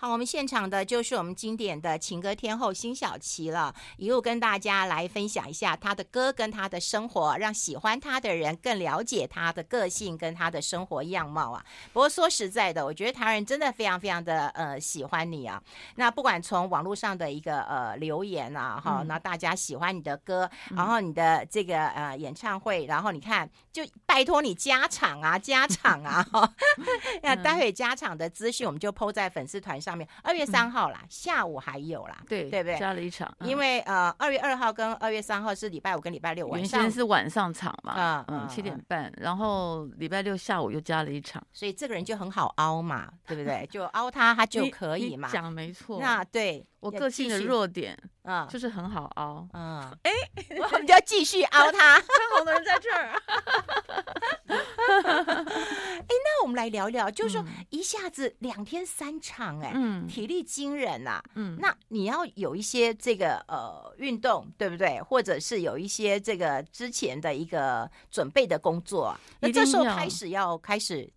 好，我们现场的就是我们经典的情歌天后辛晓琪了，一路跟大家来分享一下她的歌跟她的生活，让喜欢她的人更了解她的个性跟她的生活样貌啊。不过说实在的，我觉得台湾人真的非常非常的呃喜欢你啊。那不管从网络上的一个呃留言啊，哈、嗯，那大家喜欢你的歌，然后你的这个呃演唱会，然后你看就拜托你加场啊，加场啊，哈。那待会加场的资讯我们就 po 在粉丝团上。上面二月三号啦，嗯、下午还有啦，对对不对？加了一场，因为呃，二月二号跟二月三号是礼拜五跟礼拜六晚上，原先是晚上场嘛，嗯嗯，七点半，然后礼拜六下午又加了一场，所以这个人就很好凹嘛，对不对？就凹他，他 就可以嘛，讲没错。那对我个性的弱点，啊，就是很好凹，嗯，哎，我们就要继续凹他，看好的人在这儿。哎，那我们来聊聊，就是说一下子两天三场，哎。嗯，体力惊人呐、啊，嗯，那你要有一些这个呃运动，对不对？或者是有一些这个之前的一个准备的工作，那这时候开始要开始。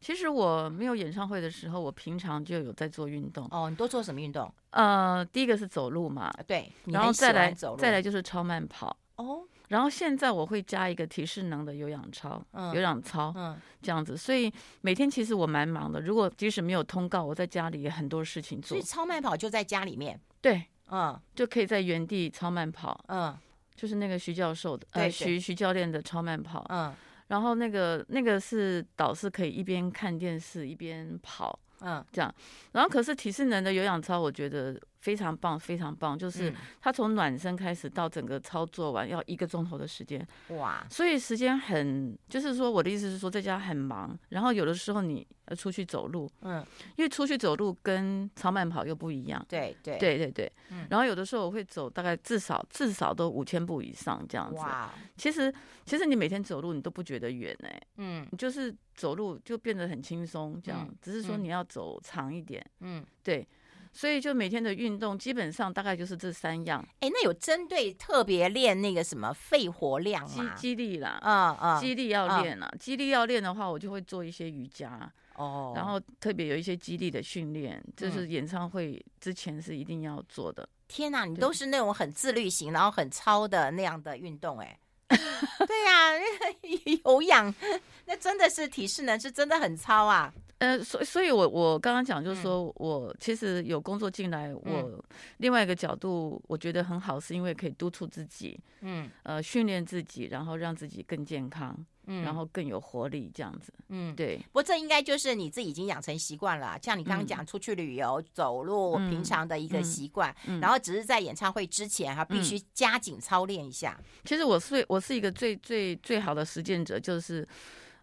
其实我没有演唱会的时候，我平常就有在做运动。哦，你都做什么运动？呃，第一个是走路嘛，对，然后再来再来就是超慢跑。哦。然后现在我会加一个体适能的有氧操，嗯、有氧操，嗯，这样子。所以每天其实我蛮忙的。如果即使没有通告，我在家里也很多事情做。所以超慢跑就在家里面，对，嗯，就可以在原地超慢跑，嗯，就是那个徐教授的，呃，徐徐教练的超慢跑，嗯，然后那个那个是导师可以一边看电视一边跑，嗯，这样。然后可是体适能的有氧操，我觉得。非常棒，非常棒，就是它从暖身开始到整个操作完要一个钟头的时间，哇！所以时间很，就是说我的意思是说在家很忙，然后有的时候你要出去走路，嗯，因为出去走路跟超慢跑又不一样，对对对对对，然后有的时候我会走大概至少至少都五千步以上这样子，哇！其实其实你每天走路你都不觉得远哎，嗯，你就是走路就变得很轻松这样，只是说你要走长一点，嗯，对。所以就每天的运动基本上大概就是这三样。哎，那有针对特别练那个什么肺活量吗？肌肌力啦，嗯嗯，肌力要练啊。肌力要练的话，我就会做一些瑜伽哦，然后特别有一些肌力的训练，就是演唱会之前是一定要做的。天哪，你都是那种很自律型，然后很操的那样的运动，哎，对呀，有氧，那真的是体适能，是真的很超啊。呃，所所以，我我刚刚讲就是说，我其实有工作进来，我另外一个角度，我觉得很好，是因为可以督促自己，嗯，呃，训练自己，然后让自己更健康，嗯，然后更有活力，这样子，嗯，对。不过这应该就是你自己已经养成习惯了，像你刚刚讲出去旅游、走路，平常的一个习惯，然后只是在演唱会之前哈，必须加紧操练一下。其实我是我是一个最最最好的实践者，就是，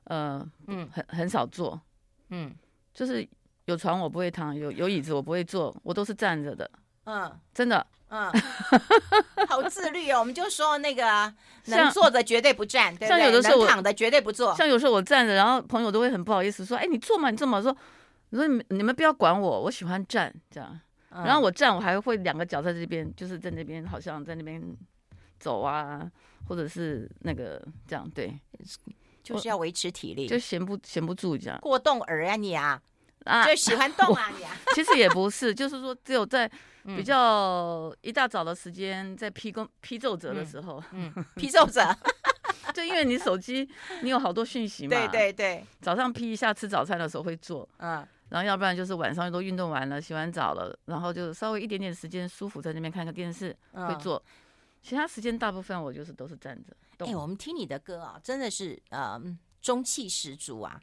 呃，嗯，很很少做。嗯，就是有床我不会躺，有有椅子我不会坐，我都是站着的。嗯，真的，嗯，好自律哦。我们就说那个能坐的绝对不站，对不对？像有的时候我躺的绝对不坐。像有时候我站着，然后朋友都会很不好意思说：“哎，你坐嘛，你坐嘛。”说：“你说你们不要管我，我喜欢站这样。”然后我站，我还会两个脚在这边，就是在那边，好像在那边走啊，或者是那个这样对。就是要维持体力，就闲不闲不住这样。过动儿啊你啊，啊就喜欢动啊你啊。其实也不是，就是说只有在比较一大早的时间，在批工批奏折的时候，嗯，批奏折，就因为你手机你有好多讯息嘛，对对对。早上批一下，吃早餐的时候会做，嗯，然后要不然就是晚上都运动完了，洗完澡了，然后就稍微一点点时间舒服在那边看个电视会做，其他时间大部分我就是都是站着。哎、欸，我们听你的歌啊，真的是呃中气十足啊，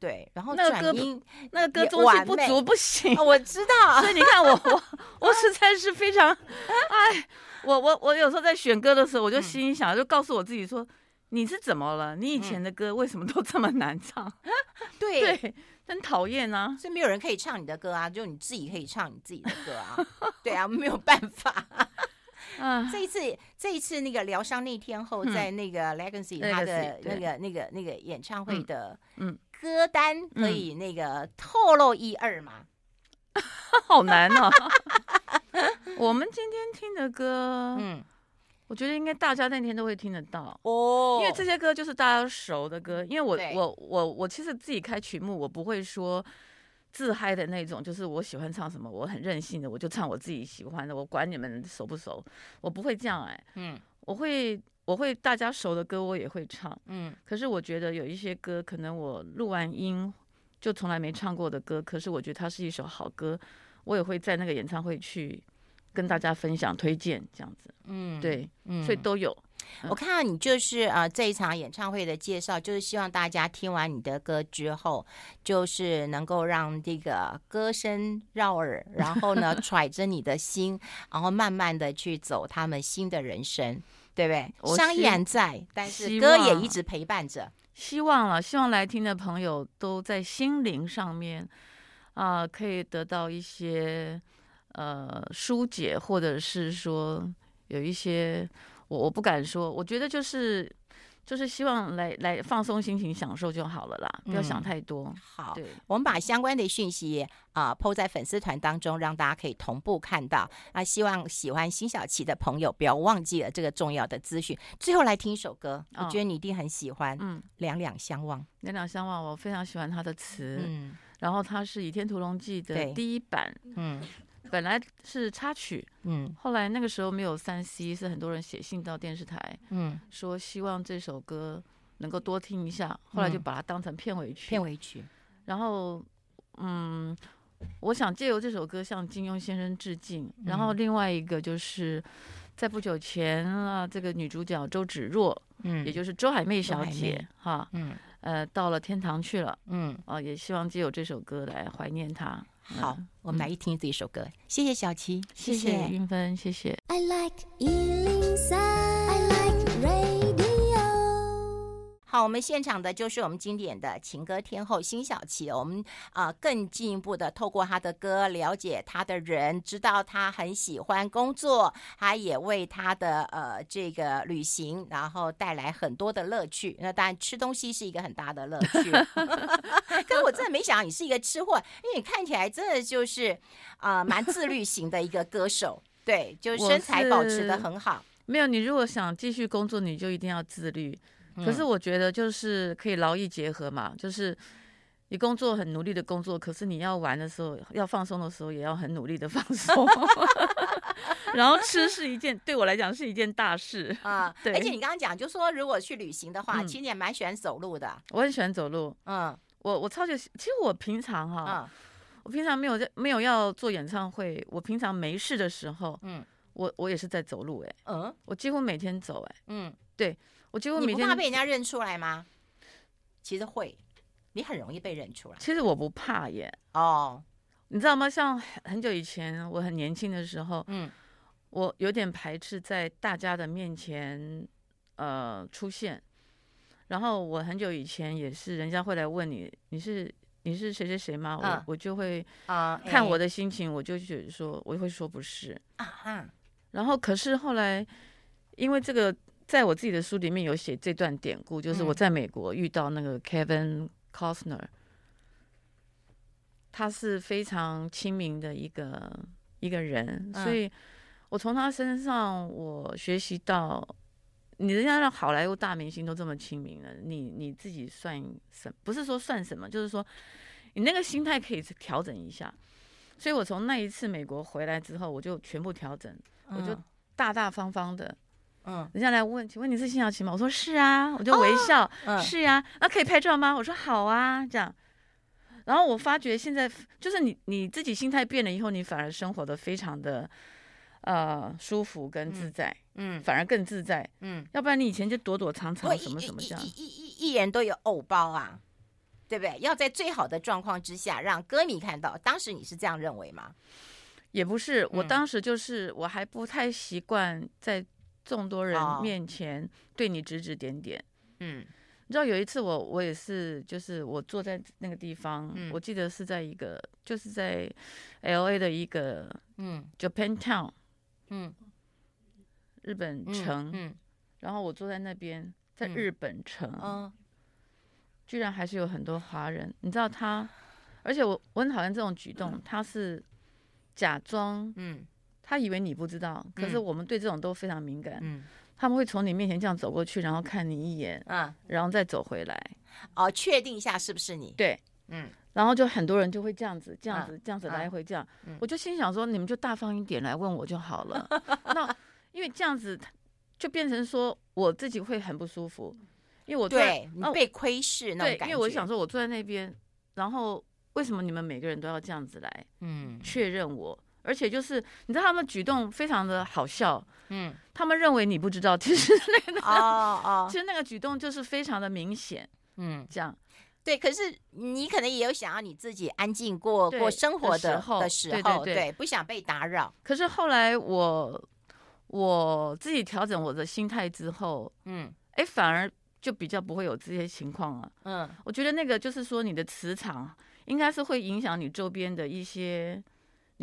对，然后那个歌那个歌中气不足不行，我知道，所以你看我我我实在是非常，哎，我我我有时候在选歌的时候，我就心想，嗯、就告诉我自己说，你是怎么了？你以前的歌为什么都这么难唱？嗯、对，对，很讨厌啊，所以没有人可以唱你的歌啊，就你自己可以唱你自己的歌啊，对啊，没有办法。嗯，这一次，这一次那个疗伤那天后，在那个 Legacy 他的那个那个那个演唱会的嗯歌单，可以那个透露一二吗？好难哦。我们今天听的歌，嗯，我觉得应该大家那天都会听得到哦，因为这些歌就是大家熟的歌。因为我我我我其实自己开曲目，我不会说。自嗨的那种，就是我喜欢唱什么，我很任性的，我就唱我自己喜欢的，我管你们熟不熟，我不会这样哎，嗯，我会我会大家熟的歌我也会唱，嗯，可是我觉得有一些歌可能我录完音就从来没唱过的歌，可是我觉得它是一首好歌，我也会在那个演唱会去跟大家分享推荐这样子，嗯，对，嗯，所以都有。我看到你就是呃这一场演唱会的介绍，就是希望大家听完你的歌之后，就是能够让这个歌声绕耳，然后呢揣着你的心，然后慢慢的去走他们新的人生，对不对？商依然在，但是歌也一直陪伴着。希望了，希望来听的朋友都在心灵上面啊、呃，可以得到一些呃疏解，或者是说有一些。我我不敢说，我觉得就是就是希望来来放松心情，享受就好了啦，不要想太多。嗯、好，我们把相关的讯息啊，PO 在粉丝团当中，让大家可以同步看到。那希望喜欢辛晓琪的朋友不要忘记了这个重要的资讯。最后来听一首歌，我觉得你一定很喜欢。嗯，《两两相望》。两两相望，我非常喜欢他的词。嗯，然后他是《倚天屠龙记》的第一版。嗯。本来是插曲，嗯，后来那个时候没有三 C，是很多人写信到电视台，嗯，说希望这首歌能够多听一下，后来就把它当成片尾曲，片尾曲。然后，嗯，我想借由这首歌向金庸先生致敬。然后另外一个就是在不久前啊，这个女主角周芷若，嗯，也就是周海媚小姐，哈，嗯，呃，到了天堂去了，嗯，啊，也希望借由这首歌来怀念她。好，我们来一听这一首歌。谢谢小琪，谢谢云芬，谢谢。I like 好，我们现场的就是我们经典的情歌天后辛晓琪。我们啊、呃，更进一步的透过她的歌了解她的人，知道她很喜欢工作，她也为她的呃这个旅行，然后带来很多的乐趣。那当然吃东西是一个很大的乐趣。可是我真的没想到你是一个吃货，因为你看起来真的就是啊、呃、蛮自律型的一个歌手。对，就是身材保持的很好。没有，你如果想继续工作，你就一定要自律。可是我觉得就是可以劳逸结合嘛，就是你工作很努力的工作，可是你要玩的时候，要放松的时候，也要很努力的放松。然后吃是一件对我来讲是一件大事啊。对，而且你刚刚讲，就说如果去旅行的话，其实你也蛮喜欢走路的。我很喜欢走路。嗯，我我超级，其实我平常哈，我平常没有在没有要做演唱会，我平常没事的时候，嗯，我我也是在走路哎，嗯，我几乎每天走哎，嗯，对。我几乎你不怕被人家认出来吗？其实会，你很容易被认出来。其实我不怕耶。哦，你知道吗？像很久以前，我很年轻的时候，嗯，我有点排斥在大家的面前，呃，出现。然后我很久以前也是，人家会来问你，你是你是谁谁谁吗？我、嗯、我就会啊，看我的心情，嗯、我就觉得说，我会说不是啊哈。然后可是后来，因为这个。在我自己的书里面有写这段典故，就是我在美国遇到那个 Kevin Costner，他是非常亲民的一个一个人，所以我从他身上我学习到，你人家让好莱坞大明星都这么亲民了，你你自己算什么？不是说算什么，就是说你那个心态可以调整一下。所以我从那一次美国回来之后，我就全部调整，我就大大方方的。嗯，人家来问，请问你是辛晓琪吗？我说是啊，我就微笑，是呀、啊，那可以拍照吗？我说好啊，这样。然后我发觉现在就是你你自己心态变了以后，你反而生活的非常的呃舒服跟自在，嗯，嗯反而更自在，嗯。要不然你以前就躲躲藏藏什么什么这样。一一一人都有偶包啊，对不对？要在最好的状况之下让歌迷看到。当时你是这样认为吗？也不是，我当时就是我还不太习惯在。众多人面前对你指指点点，嗯，你知道有一次我我也是，就是我坐在那个地方，嗯，我记得是在一个就是在 L A 的一个嗯。Japan Town，嗯，日本城，嗯，然后我坐在那边，在日本城，嗯，居然还是有很多华人，你知道他，而且我我很讨厌这种举动，他是假装，嗯。他以为你不知道，可是我们对这种都非常敏感。嗯，他们会从你面前这样走过去，然后看你一眼，嗯，然后再走回来。哦，确定一下是不是你？对，嗯。然后就很多人就会这样子，这样子，这样子来回这样，我就心想说，你们就大方一点来问我就好了。那因为这样子，就变成说我自己会很不舒服，因为我对你被窥视那种感觉。因为我想说，我坐在那边，然后为什么你们每个人都要这样子来，嗯，确认我？而且就是你知道他们举动非常的好笑，嗯，他们认为你不知道，其实那个哦哦，其实那个举动就是非常的明显，嗯，这样。对，可是你可能也有想要你自己安静过过生活的时候，的时候，对，对，对，不想被打扰。可是后来我我自己调整我的心态之后，嗯，哎，反而就比较不会有这些情况了。嗯，我觉得那个就是说，你的磁场应该是会影响你周边的一些，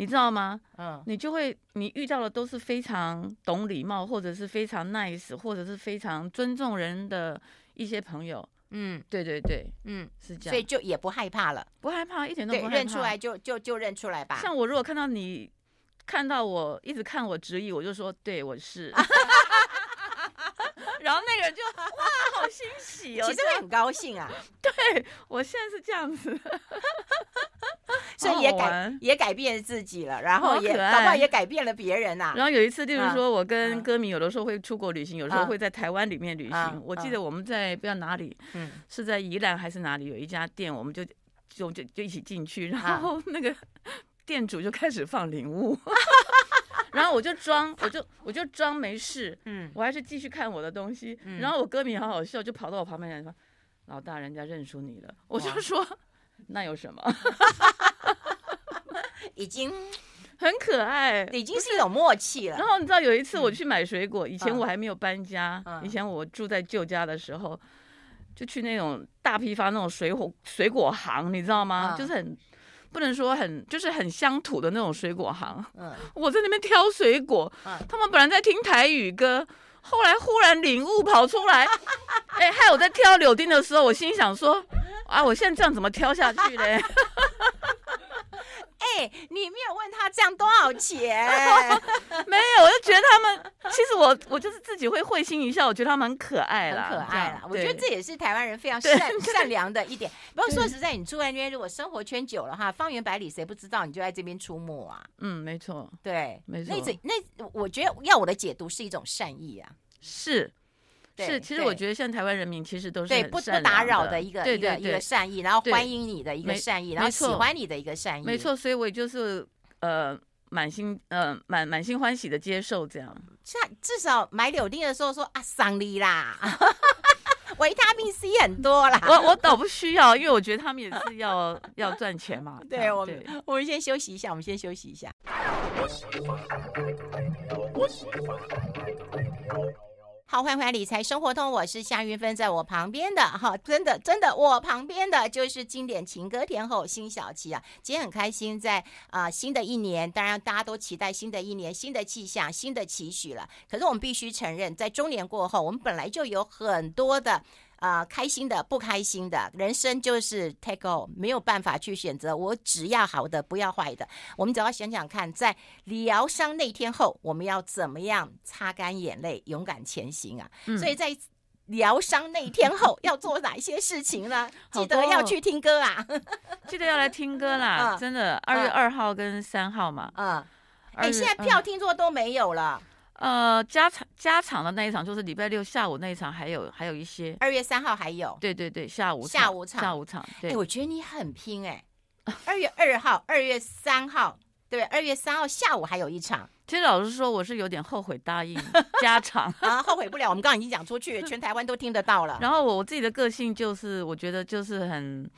你知道吗？嗯，你就会你遇到的都是非常懂礼貌，或者是非常 nice，或者是非常尊重人的一些朋友。嗯，对对对，嗯，是这样，所以就也不害怕了，不害怕，一点都不害怕，认出来就就就认出来吧。像我如果看到你，看到我一直看我直译，我就说对，我是。然后那个人就哇，好欣喜哦，其实会很高兴啊。对，我现在是这样子，所以也改也改变自己了，然后也搞不好也改变了别人呐。然后有一次，例如说我跟歌迷有的时候会出国旅行，有时候会在台湾里面旅行。我记得我们在不知道哪里，嗯是在宜兰还是哪里有一家店，我们就就就就一起进去，然后那个店主就开始放礼物。然后我就装，我就我就装没事，嗯，我还是继续看我的东西。嗯、然后我歌迷好好笑，就跑到我旁边来说：“老大，人家认出你了。”我就说：“那有什么？” 已经很可爱，已经是有默契了。然后你知道有一次我去买水果，以前我还没有搬家，嗯、以前我住在旧家的时候，就去那种大批发那种水果水果行，你知道吗？嗯、就是很。不能说很，就是很乡土的那种水果行。嗯，我在那边挑水果，嗯，他们本来在听台语歌，后来忽然领悟跑出来，哎、欸，害我在挑柳丁的时候，我心想说，啊，我现在这样怎么挑下去嘞？这样多少钱？没有，我就觉得他们，其实我我就是自己会会心一笑，我觉得他们很可爱啦，很可爱啦。我觉得这也是台湾人非常 善善良的一点。不过说实在，你住在那边，如果生活圈久了哈，方圆百里谁不知道你就在这边出没啊？嗯，没错，对，没错。那那我觉得要我的解读是一种善意啊，是。是，其实我觉得像台湾人民其实都是对不不打扰的一个一个一个善意，然后欢迎你的一个善意，然后喜欢你的一个善意，没错，所以我也就是呃满心呃满满心欢喜的接受这样。像至少买柳丁的时候说啊桑利啦，维他命 C 很多啦。我我倒不需要，因为我觉得他们也是要要赚钱嘛。对，我们我们先休息一下，我们先休息一下。好，欢迎理财生活通，我是夏云芬，在我旁边的哈，真的真的，我旁边的就是经典情歌天后辛晓琪啊。今天很开心在，啊新的一年，当然大家都期待新的一年新的气象、新的期许了。可是我们必须承认，在中年过后，我们本来就有很多的。啊、呃，开心的，不开心的，人生就是 take all，没有办法去选择。我只要好的，不要坏的。我们只要想想看，在疗伤那天后，我们要怎么样擦干眼泪，勇敢前行啊！嗯、所以在疗伤那天后 要做哪些事情呢？记得要去听歌啊！记得要来听歌啦！嗯、真的，二月二号跟三号嘛。嗯。哎、嗯，现在票听说都没有了。呃，加场加场的那一场就是礼拜六下午那一场，还有还有一些。二月三号还有。对对对，下午下午场下午场。对，欸、我觉得你很拼哎、欸。二月二号、二月三号，对，二月三号下午还有一场。其实老实说，我是有点后悔答应加场 啊，后悔不了。我们刚刚已经讲出去，全台湾都听得到了。然后我我自己的个性就是，我觉得就是很，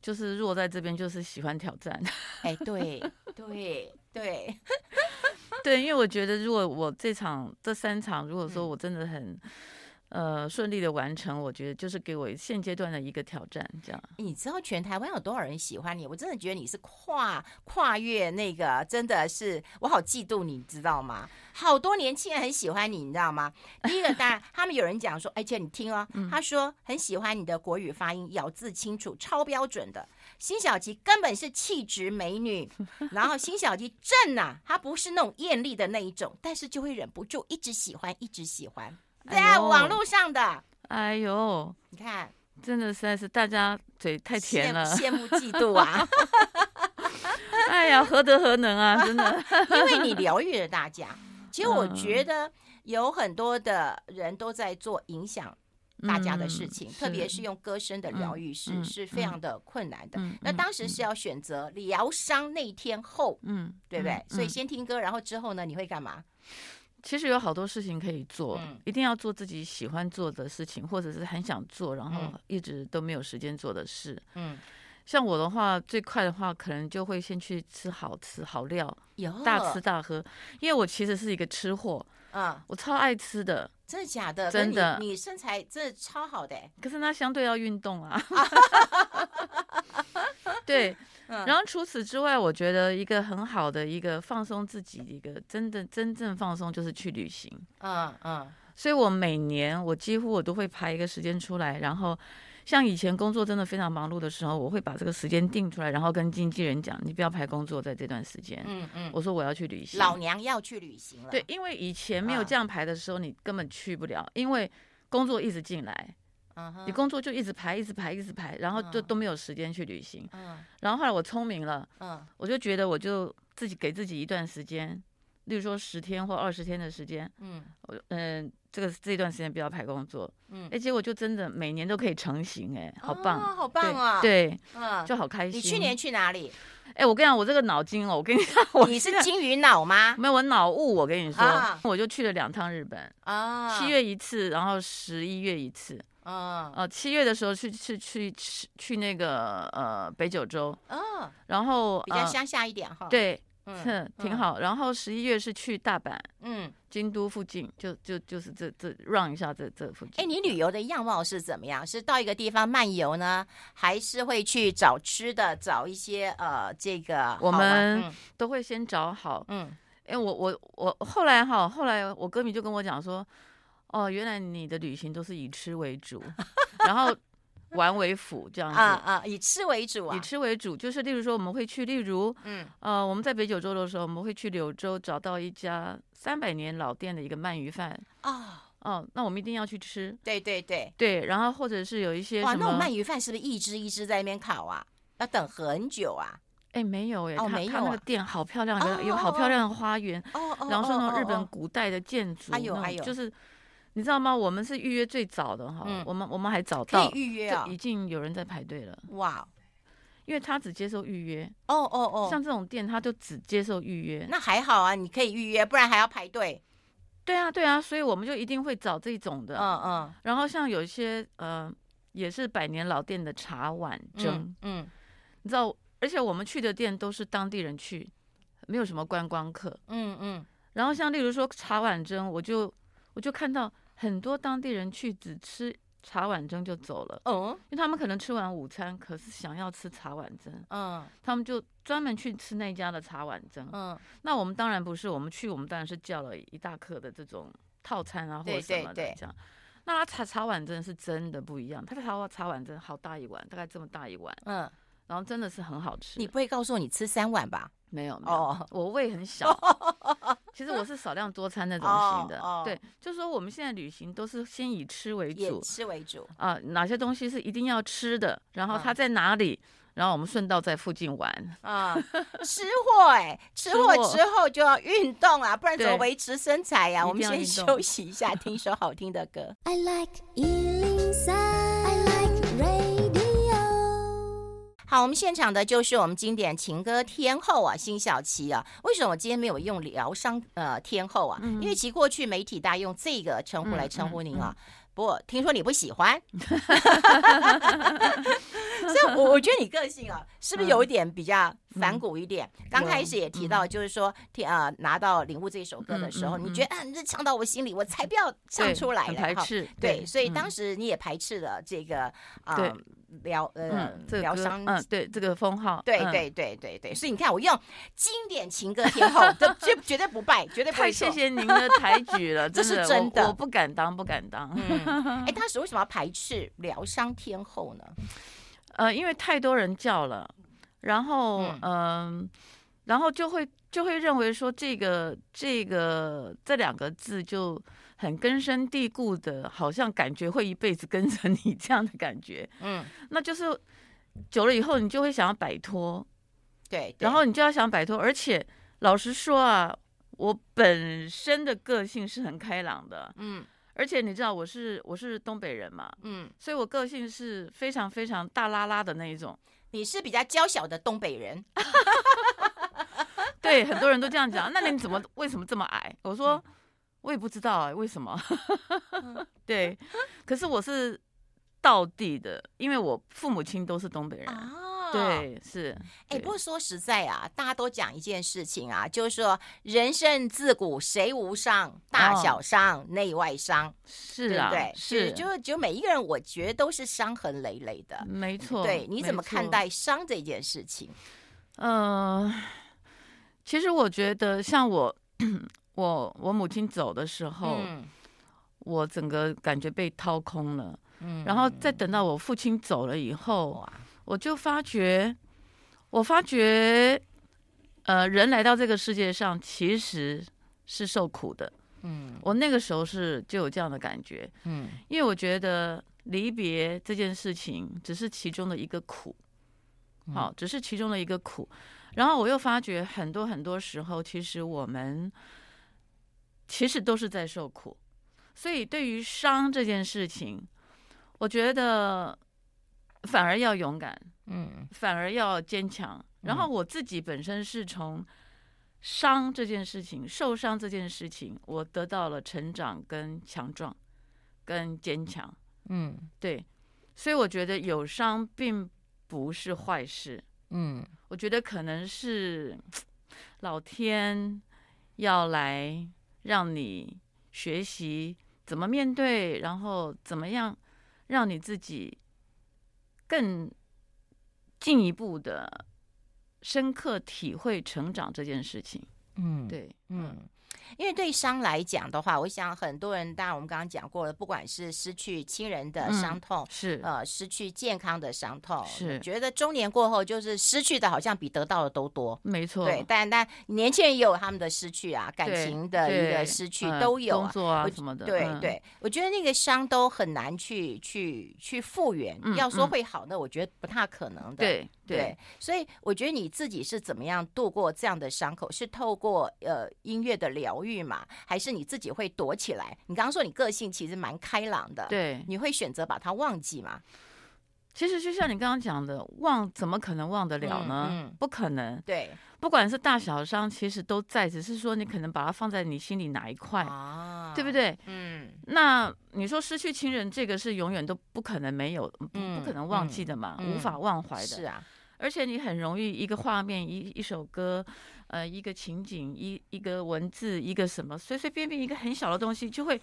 就是弱在这边，就是喜欢挑战。哎、欸，对对对。对，因为我觉得，如果我这场这三场，如果说我真的很，呃，顺利的完成，我觉得就是给我现阶段的一个挑战，这样。你知道全台湾有多少人喜欢你？我真的觉得你是跨跨越那个，真的是我好嫉妒你，知道吗？好多年轻人很喜欢你，你知道吗？第一个当然，他们有人讲说，而且你听哦，他说很喜欢你的国语发音，咬字清楚，超标准的。辛晓琪根本是气质美女，然后辛晓琪正呐、啊，她不是那种艳丽的那一种，但是就会忍不住一直喜欢，一直喜欢，在网络上的。哎呦，你看真的实在是大家嘴太甜了，羡慕嫉妒啊！哎呀，何德何能啊！真的，因为你疗愈了大家。其实我觉得有很多的人都在做影响大家的事情，嗯、特别是用歌声的疗愈是、嗯、是非常的困难的。嗯、那当时是要选择疗伤那天后，嗯，对不对？嗯、所以先听歌，然后之后呢，你会干嘛？其实有好多事情可以做，嗯、一定要做自己喜欢做的事情，或者是很想做，然后一直都没有时间做的事。嗯，像我的话，最快的话，可能就会先去吃好吃好料，有大吃大喝，因为我其实是一个吃货，啊，我超爱吃的。真的假的？真的，你身材真的超好的。可是那相对要运动啊。对。然后除此之外，我觉得一个很好的一个放松自己的一个真的真正放松就是去旅行。嗯嗯，所以我每年我几乎我都会排一个时间出来，然后像以前工作真的非常忙碌的时候，我会把这个时间定出来，然后跟经纪人讲，你不要排工作在这段时间。嗯嗯，我说我要去旅行，老娘要去旅行了。对，因为以前没有这样排的时候，你根本去不了，因为工作一直进来。你工作就一直排，一直排，一直排，然后就都没有时间去旅行。然后后来我聪明了，我就觉得我就自己给自己一段时间，例如说十天或二十天的时间。嗯，我嗯，这个这段时间不要排工作。嗯，哎，结果就真的每年都可以成型，哎，好棒，好棒啊！对，嗯就好开心。你去年去哪里？哎，我跟你讲，我这个脑筋哦，我跟你讲，你是金鱼脑吗？没有，我脑雾。我跟你说，我就去了两趟日本啊，七月一次，然后十一月一次。嗯，呃，七月的时候去去去去去那个呃北九州，嗯，然后比较乡下一点哈，对，嗯，挺好。然后十一月是去大阪，嗯，京都附近，就就就是这这 run 一下这这附近。哎，你旅游的样貌是怎么样？是到一个地方漫游呢，还是会去找吃的，找一些呃这个？我们都会先找好，嗯，哎，我我我后来哈，后来我歌迷就跟我讲说。哦，原来你的旅行都是以吃为主，然后 玩为辅，这样子啊啊，以吃为主啊，以吃为主，就是例如说我们会去，例如嗯呃我们在北九州的时候，我们会去柳州找到一家三百年老店的一个鳗鱼饭啊哦，那我们一定要去吃，对对对对，然后或者是有一些哇，那种鳗鱼饭是不是一只一只在那边烤啊？要等很久啊？哎，没有哎，哦没有，他那个店好漂亮，有有好漂亮的花园哦，然后说那种日本古代的建筑，还有还有就是。你知道吗？我们是预约最早的哈，我们我们还早到可以预约啊，已经有人在排队了。哇，因为他只接受预约。哦哦哦，像这种店，他就只接受预约。那还好啊，你可以预约，不然还要排队。对啊对啊，所以我们就一定会找这种的。嗯嗯。然后像有一些呃，也是百年老店的茶碗蒸。嗯。你知道，而且我们去的店都是当地人去，没有什么观光客。嗯嗯。然后像例如说茶碗蒸，我就我就看到。很多当地人去只吃茶碗蒸就走了，哦，因为他们可能吃完午餐，可是想要吃茶碗蒸，嗯，他们就专门去吃那家的茶碗蒸，嗯，那我们当然不是，我们去我们当然是叫了一大客的这种套餐啊，或者什么的这样，那他茶茶碗蒸是真的不一样，他的茶茶碗蒸好大一碗，大概这么大一碗，嗯，然后真的是很好吃。你不会告诉我你吃三碗吧？没有，没有哦，我胃很小。其实我是少量多餐那种型的，哦哦、对，就是说我们现在旅行都是先以吃为主，吃为主啊、呃，哪些东西是一定要吃的，然后它在哪里，嗯、然后我们顺道在附近玩啊，吃货哎，吃货之后就要运动啊，不然怎么维持身材呀、啊？我们先休息一下，听一首好听的歌。I like 好，我们现场的就是我们经典情歌天后啊，辛晓琪啊。为什么我今天没有用疗伤呃天后啊？嗯、因为其过去媒体大家用这个称呼来称呼您啊。不过听说你不喜欢，所以我我觉得你个性啊，是不是有一点比较反骨一点？嗯、刚开始也提到，就是说天啊，拿到领悟这首歌的时候，嗯嗯嗯、你觉得啊，这唱到我心里，我才不要唱出来了，排斥。对，所以当时你也排斥了这个啊。呃疗呃疗伤嗯对这个封号对对对对对，所以你看我用经典情歌天后，这绝绝对不败，绝对不会谢谢您的抬举了，这是真的，我不敢当，不敢当。哎，当时为什么要排斥疗伤天后呢？呃，因为太多人叫了，然后嗯，然后就会就会认为说这个这个这两个字就很根深蒂固的，好像感觉会一辈子跟着你 这样的感觉。嗯，那就是久了以后，你就会想要摆脱。对，然后你就要想摆脱。而且老实说啊，我本身的个性是很开朗的。嗯，而且你知道我是我是东北人嘛。嗯，所以我个性是非常非常大拉拉的那一种。你是比较娇小的东北人。对，很多人都这样讲。那你怎么为什么这么矮？我说我也不知道哎，为什么？对，可是我是道地的，因为我父母亲都是东北人。啊，对，是。哎，不过说实在啊，大家都讲一件事情啊，就是说人生自古谁无伤，大小伤、内外伤，是啊，对，是。就就每一个人，我觉得都是伤痕累累的。没错。对，你怎么看待伤这件事情？嗯。其实我觉得，像我，我我母亲走的时候，嗯、我整个感觉被掏空了。嗯，然后再等到我父亲走了以后，哇我就发觉，我发觉，呃，人来到这个世界上其实是受苦的。嗯，我那个时候是就有这样的感觉。嗯，因为我觉得离别这件事情只是其中的一个苦，好，只是其中的一个苦。然后我又发觉，很多很多时候，其实我们其实都是在受苦，所以对于伤这件事情，我觉得反而要勇敢，嗯，反而要坚强。然后我自己本身是从伤这件事情、受伤这件事情，我得到了成长、跟强壮、跟坚强。嗯，对，所以我觉得有伤并不是坏事。嗯。我觉得可能是老天要来让你学习怎么面对，然后怎么样让你自己更进一步的深刻体会成长这件事情。嗯，对，嗯。因为对伤来讲的话，我想很多人，当然我们刚刚讲过了，不管是失去亲人的伤痛，嗯、是呃失去健康的伤痛，是觉得中年过后就是失去的好像比得到的都多，没错。对，但但年轻人也有他们的失去啊，感情的一个失去都有、啊，工作啊什么的。对对，我觉得那个伤都很难去去去复原，嗯、要说会好，那我觉得不太可能的。对。对，对，所以我觉得你自己是怎么样度过这样的伤口？是透过呃音乐的疗愈嘛，还是你自己会躲起来？你刚刚说你个性其实蛮开朗的，对，你会选择把它忘记吗？其实就像你刚刚讲的，忘怎么可能忘得了呢？嗯，嗯，不可能。对，不管是大小伤，其实都在，只是说你可能把它放在你心里哪一块啊，对不对？嗯，那你说失去亲人，这个是永远都不可能没有，不不可能忘记的嘛，嗯，无法忘怀的。是啊。而且你很容易一个画面，一一首歌，呃，一个情景，一一个文字，一个什么，随随便便一个很小的东西，就会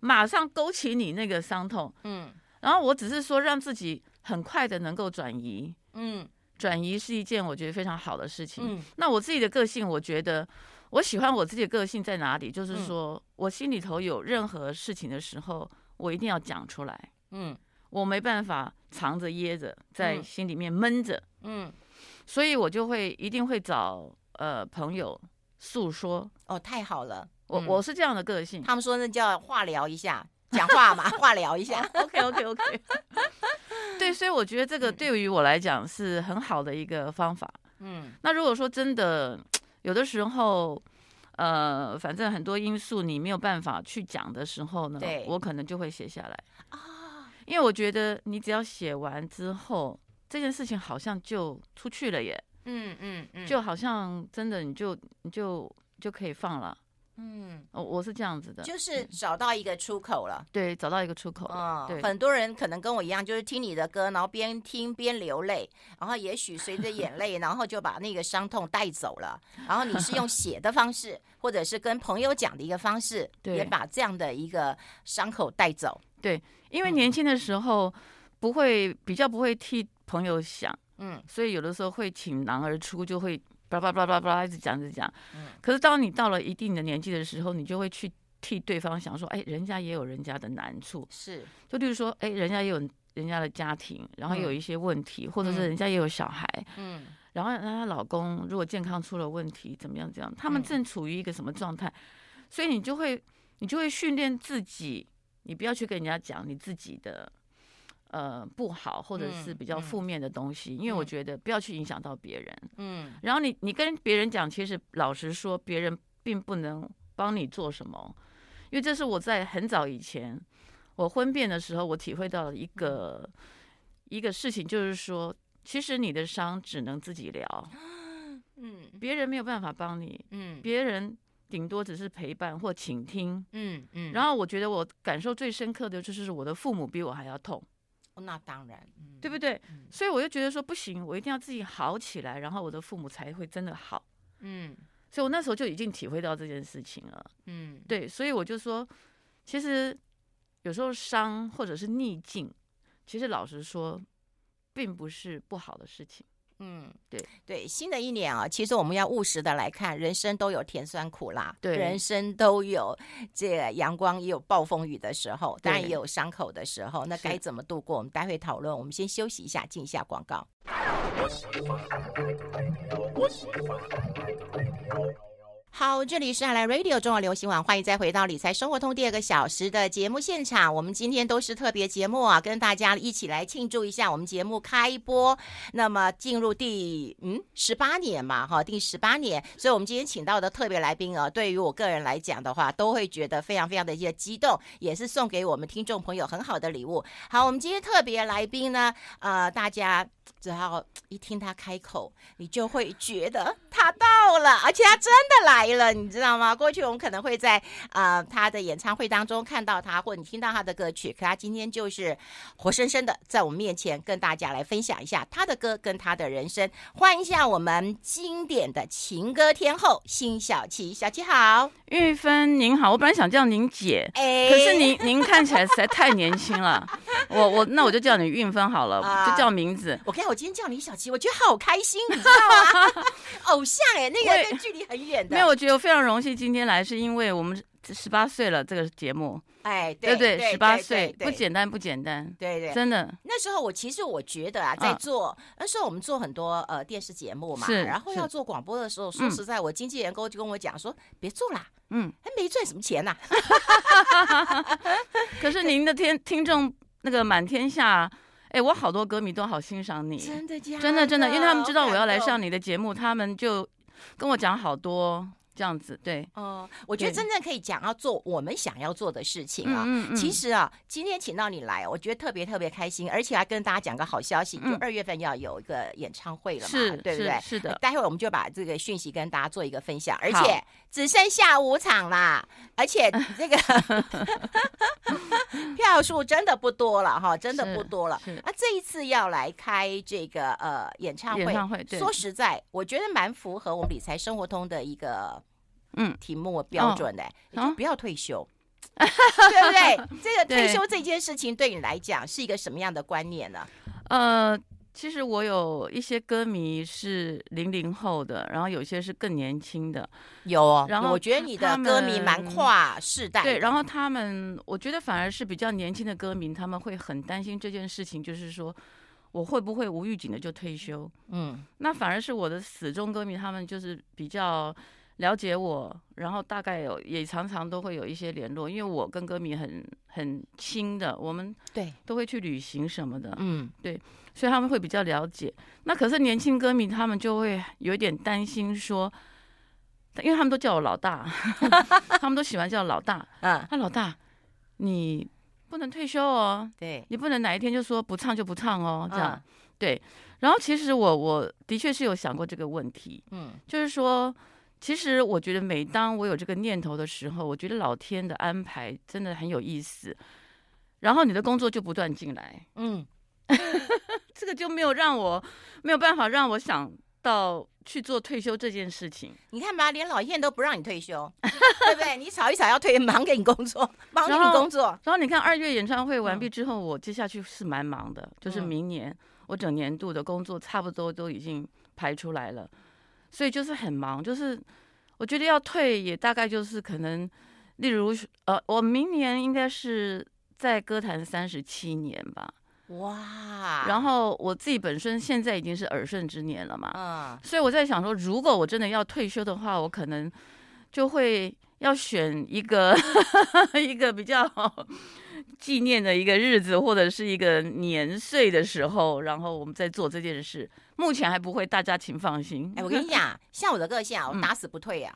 马上勾起你那个伤痛。嗯，然后我只是说让自己很快的能够转移。嗯，转移是一件我觉得非常好的事情。嗯，那我自己的个性，我觉得我喜欢我自己的个性在哪里，就是说我心里头有任何事情的时候，我一定要讲出来。嗯。我没办法藏着掖着，在心里面闷着，嗯，所以我就会一定会找呃朋友诉说。哦，太好了，我我是这样的个性。他们说那叫化疗一下，讲话嘛，化疗一下。OK OK OK。对，所以我觉得这个对于我来讲是很好的一个方法。嗯，那如果说真的有的时候，呃，反正很多因素你没有办法去讲的时候呢，对我可能就会写下来。因为我觉得你只要写完之后，这件事情好像就出去了耶，嗯嗯嗯，就好像真的你就你就就可以放了，嗯，我我是这样子的，就是找到一个出口了，对，找到一个出口了，对，很多人可能跟我一样，就是听你的歌，然后边听边流泪，然后也许随着眼泪，然后就把那个伤痛带走了，然后你是用写的方式，或者是跟朋友讲的一个方式，也把这样的一个伤口带走，对。因为年轻的时候不会比较不会替朋友想，嗯，所以有的时候会挺囊而出，就会叭叭叭叭叭一直讲一直讲，嗯。可是当你到了一定的年纪的时候，你就会去替对方想，说，哎，人家也有人家的难处，是，就例如说，哎，人家也有人家的家庭，然后有一些问题，或者是人家也有小孩，嗯，然后她老公如果健康出了问题，怎么样怎样，他们正处于一个什么状态，所以你就会你就会训练自己，你不要去跟人家讲你自己的呃不好或者是比较负面的东西，因为我觉得不要去影响到别人。嗯，然后你你跟别人讲，其实老实说，别人并不能帮你做什么，因为这是我在很早以前我婚变的时候，我体会到了一个、嗯、一个事情，就是说，其实你的伤只能自己疗。嗯，别人没有办法帮你。嗯，别人。顶多只是陪伴或倾听，嗯嗯，然后我觉得我感受最深刻的就是我的父母比我还要痛，那当然，对不对？所以我就觉得说不行，我一定要自己好起来，然后我的父母才会真的好，嗯，所以我那时候就已经体会到这件事情了，嗯，对，所以我就说，其实有时候伤或者是逆境，其实老实说，并不是不好的事情。嗯，对对，新的一年啊，其实我们要务实的来看，人生都有甜酸苦辣，对，人生都有这个阳光，也有暴风雨的时候，当然也有伤口的时候，那该怎么度过？我们待会讨论。我们先休息一下，进一下广告。好，这里是爱来 Radio 中国流行网，欢迎再回到理财生活通第二个小时的节目现场。我们今天都是特别节目啊，跟大家一起来庆祝一下我们节目开播，那么进入第嗯十八年嘛，哈，第十八年。所以，我们今天请到的特别来宾啊，对于我个人来讲的话，都会觉得非常非常的一些激动，也是送给我们听众朋友很好的礼物。好，我们今天特别来宾呢，呃，大家。只要一听他开口，你就会觉得他到了，而且他真的来了，你知道吗？过去我们可能会在啊、呃、他的演唱会当中看到他，或者你听到他的歌曲，可他今天就是活生生的在我们面前跟大家来分享一下他的歌跟他的人生。欢迎一下我们经典的情歌天后辛晓琪，小琪好，玉芬您好，我本来想叫您姐，哎，可是您您看起来实在太年轻了，我我那我就叫你玉芬好了，啊、就叫名字，我看。我今天叫你小琪，我觉得好开心，你知道吗？偶像哎，那个跟距离很远的。没有，我觉得非常荣幸今天来，是因为我们十八岁了，这个节目，哎，对对对，十八岁不简单，不简单，对对，真的。那时候我其实我觉得啊，在做那时候我们做很多呃电视节目嘛，然后要做广播的时候，说实在，我经纪人跟就跟我讲说，别做啦，嗯，还没赚什么钱呐。可是您的听听众那个满天下。哎，我好多歌迷都好欣赏你，真的假的？真的真的，因为他们知道我要来上你的节目，他们就跟我讲好多这样子。对，哦，我觉得真正可以讲要做我们想要做的事情啊。其实啊，今天请到你来，我觉得特别特别开心，而且还跟大家讲个好消息，就二月份要有一个演唱会了嘛，对不对？是的。待会儿我们就把这个讯息跟大家做一个分享，而且只剩下五场啦，而且这个。票数真的不多了哈，真的不多了。那这一次要来开这个呃演唱会，演唱会说实在，我觉得蛮符合我们理财生活通的一个嗯题目标准的，你就不要退休，对不对？这个退休 这件事情对你来讲是一个什么样的观念呢？呃。其实我有一些歌迷是零零后的，然后有些是更年轻的，有哦。然后我觉得你的歌迷蛮跨世代。对，然后他们，我觉得反而是比较年轻的歌迷，他们会很担心这件事情，就是说我会不会无预警的就退休？嗯，那反而是我的死忠歌迷，他们就是比较了解我，然后大概有也常常都会有一些联络，因为我跟歌迷很很亲的，我们对。都会去旅行什么的，嗯，对。所以他们会比较了解，那可是年轻歌迷他们就会有一点担心，说，因为他们都叫我老大，他们都喜欢叫老大，嗯，那老大，你不能退休哦，对，你不能哪一天就说不唱就不唱哦，这样，对。然后其实我我的确是有想过这个问题，嗯，就是说，其实我觉得每当我有这个念头的时候，我觉得老天的安排真的很有意思，然后你的工作就不断进来，嗯。这个就没有让我没有办法让我想到去做退休这件事情。你看吧，连老天都不让你退休，对不对？你吵一吵要退，忙给你工作，忙给你工作。然后你看二月演唱会完毕之后，我接下去是蛮忙的，就是明年我整年度的工作差不多都已经排出来了，所以就是很忙。就是我觉得要退也大概就是可能，例如呃，我明年应该是在歌坛三十七年吧。哇！然后我自己本身现在已经是耳顺之年了嘛，嗯，所以我在想说，如果我真的要退休的话，我可能就会要选一个 一个比较纪念的一个日子，或者是一个年岁的时候，然后我们再做这件事。目前还不会，大家请放心。哎，我跟你讲，像我的个性啊，我打死不退呀、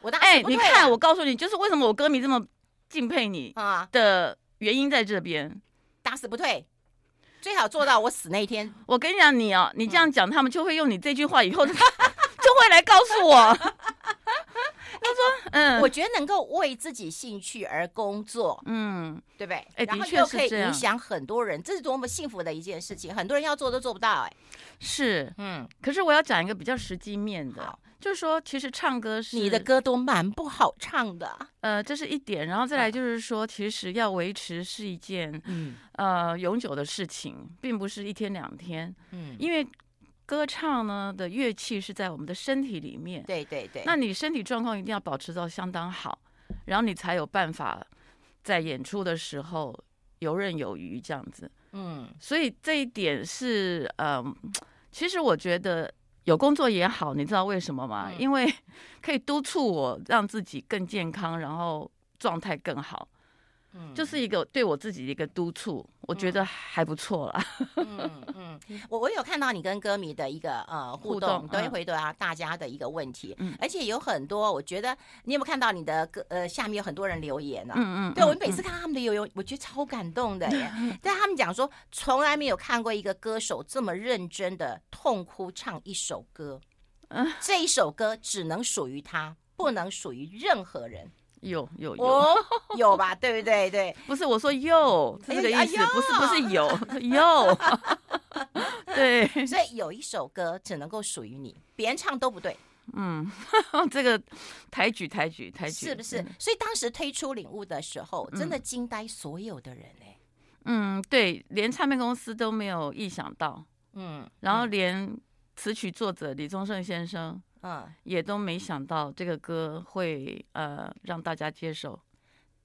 我打死不退、啊。哎，你看，我告诉你，就是为什么我歌迷这么敬佩你啊的原因在这边，打死不退。最好做到我死那一天。我跟你讲，你哦，你这样讲，他们就会用你这句话，以后 就会来告诉我。他说：“嗯，我觉得能够为自己兴趣而工作，嗯，对不对？哎，然后又可以影响很多人，这是多么幸福的一件事情。很多人要做都做不到，哎，是，嗯。可是我要讲一个比较实际面的，就是说，其实唱歌是你的歌都蛮不好唱的，呃，这是一点。然后再来就是说，其实要维持是一件，嗯，呃，永久的事情，并不是一天两天，嗯，因为。”歌唱呢的乐器是在我们的身体里面，对对对。那你身体状况一定要保持到相当好，然后你才有办法在演出的时候游刃有余这样子。嗯，所以这一点是，嗯，其实我觉得有工作也好，你知道为什么吗？嗯，因为 可以督促我让自己更健康，然后状态更好。嗯，就是一个对我自己的一个督促，我觉得还不错啦。嗯 嗯，我我有看到你跟歌迷的一个呃互动，都会回答大家的一个问题，嗯，而且有很多，我觉得你有没有看到你的歌呃下面有很多人留言呢？嗯嗯，对，我每次看到他们的留言，我觉得超感动的耶。但他们讲说，从来没有看过一个歌手这么认真的痛哭唱一首歌，嗯，这一首歌只能属于他，不能属于任何人。有有有、哦、有吧，对不对？对，不是我说有，是这个意思，哎、不是不是有有，对，所以有一首歌只能够属于你，别人唱都不对。嗯，这个抬举抬举抬举，是不是？所以当时推出领悟的时候，真的惊呆所有的人呢。嗯，对，连唱片公司都没有意想到，嗯，然后连词曲作者李宗盛先生。嗯，也都没想到这个歌会呃让大家接受。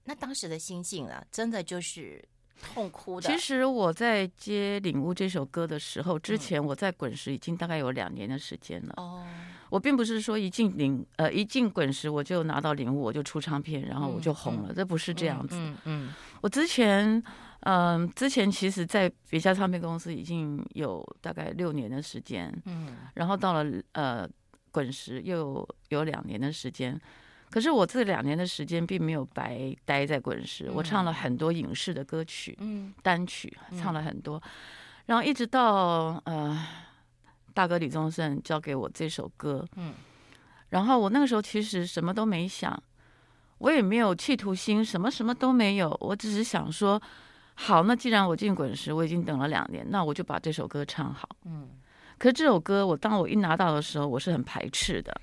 那当时的心境啊，真的就是痛哭的。其实我在接《领悟》这首歌的时候，之前我在滚石已经大概有两年的时间了。哦，我并不是说一进领呃一进滚石我就拿到领悟我就出唱片，然后我就红了，这不是这样子。嗯嗯，我之前嗯之前其实在别家唱片公司已经有大概六年的时间。嗯，然后到了呃。滚石又有两年的时间，可是我这两年的时间并没有白待在滚石，我唱了很多影视的歌曲，嗯，单曲唱了很多，然后一直到呃大哥李宗盛交给我这首歌，嗯，然后我那个时候其实什么都没想，我也没有企图心，什么什么都没有，我只是想说，好，那既然我进滚石，我已经等了两年，那我就把这首歌唱好，嗯。可是这首歌，我当我一拿到的时候，我是很排斥的，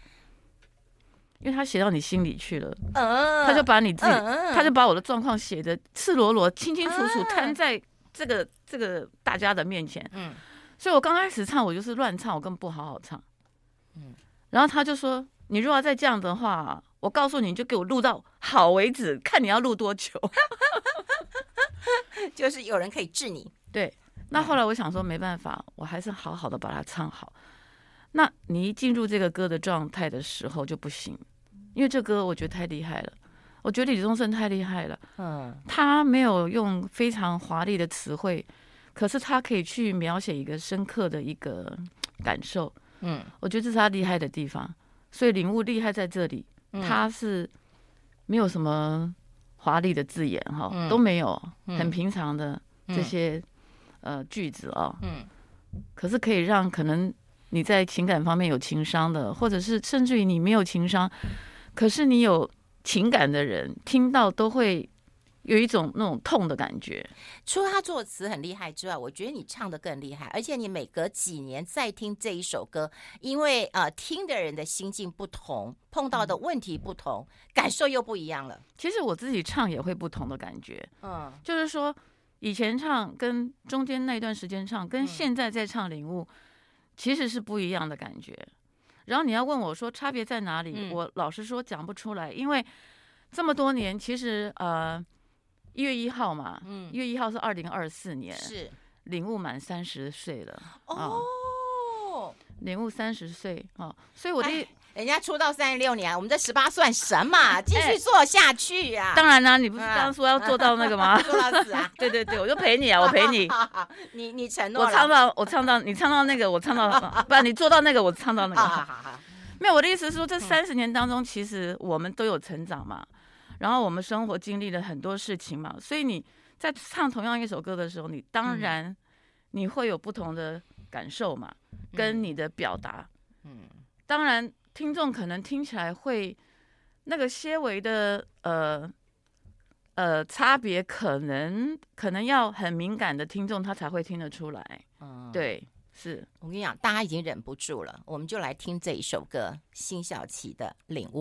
因为他写到你心里去了，他就把你自己，他就把我的状况写的赤裸裸、清清楚楚摊在这个这个大家的面前，嗯，所以我刚开始唱，我就是乱唱，我根本不好好唱，嗯，然后他就说，你如果要再这样的话，我告诉你，你就给我录到好为止，看你要录多久，就是有人可以治你，对。那后来我想说没办法，我还是好好的把它唱好。那你一进入这个歌的状态的时候就不行，因为这歌我觉得太厉害了，我觉得李宗盛太厉害了。嗯，他没有用非常华丽的词汇，可是他可以去描写一个深刻的一个感受。嗯，我觉得这是他厉害的地方。所以领悟厉害在这里，他是没有什么华丽的字眼哈，都没有，很平常的这些。呃，句子哦，嗯，可是可以让可能你在情感方面有情商的，或者是甚至于你没有情商，可是你有情感的人听到都会有一种那种痛的感觉。除了他作词很厉害之外，我觉得你唱的更厉害，而且你每隔几年再听这一首歌，因为呃听的人的心境不同，碰到的问题不同，感受又不一样了。其实我自己唱也会不同的感觉，嗯，就是说。以前唱跟中间那段时间唱，跟现在在唱领悟，其实是不一样的感觉。然后你要问我说差别在哪里，我老实说讲不出来，因为这么多年，其实呃一月一号嘛，一月一号是二零二四年，是领悟满三十岁了哦，领悟三十岁啊，所以我的人家出道三十六年，我们这十八算什么？继续做下去呀！当然啦，你不是刚刚说要做到那个吗？做到死啊！对对对，我就陪你啊，我陪你。你你承诺我唱到我唱到你唱到那个我唱到，不然你做到那个我唱到那个。好好好。没有，我的意思是说，这三十年当中，其实我们都有成长嘛，然后我们生活经历了很多事情嘛，所以你在唱同样一首歌的时候，你当然你会有不同的感受嘛，跟你的表达。嗯，当然。听众可能听起来会那个些微的呃呃差别，可能可能要很敏感的听众他才会听得出来。嗯，对，是我跟你讲，大家已经忍不住了，我们就来听这一首歌，辛晓琪的《领悟》。